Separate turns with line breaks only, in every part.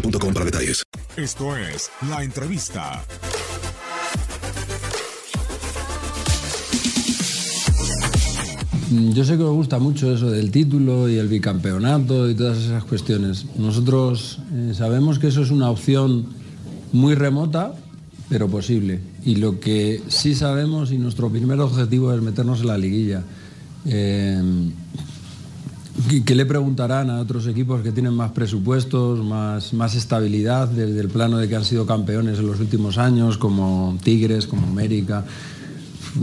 boostmobile.com para detalles.
Esto es La Entrevista.
Yo sé que os gusta mucho eso del título y el bicampeonato y todas esas cuestiones. Nosotros eh, sabemos que eso es una opción muy remota, pero posible. Y lo que sí sabemos y nuestro primer objetivo es meternos en la liguilla. Eh, ¿qué- ¿Qué le preguntarán a otros equipos que tienen más presupuestos, más, más estabilidad desde el plano de que han sido campeones en los últimos años, como Tigres, como América?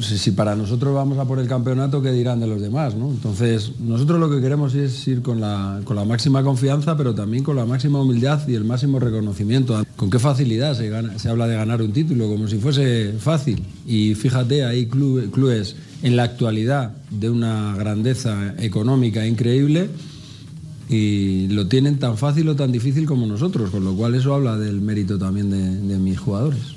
Si, para nosotros vamos a por el campeonato, ¿qué dirán de los demás? Entonces, nosotros lo que queremos es ir con la, con la máxima confianza, pero también con la máxima humildad y el máximo reconocimiento. ¿Con qué facilidad se, habla de ganar un título? Como si fuese fácil. Y fíjate, hay clube- clubes en la actualidad de una grandeza económica increíble y lo tienen tan fácil o tan difícil como nosotros, con lo cual eso habla del mérito también de- de mis jugadores.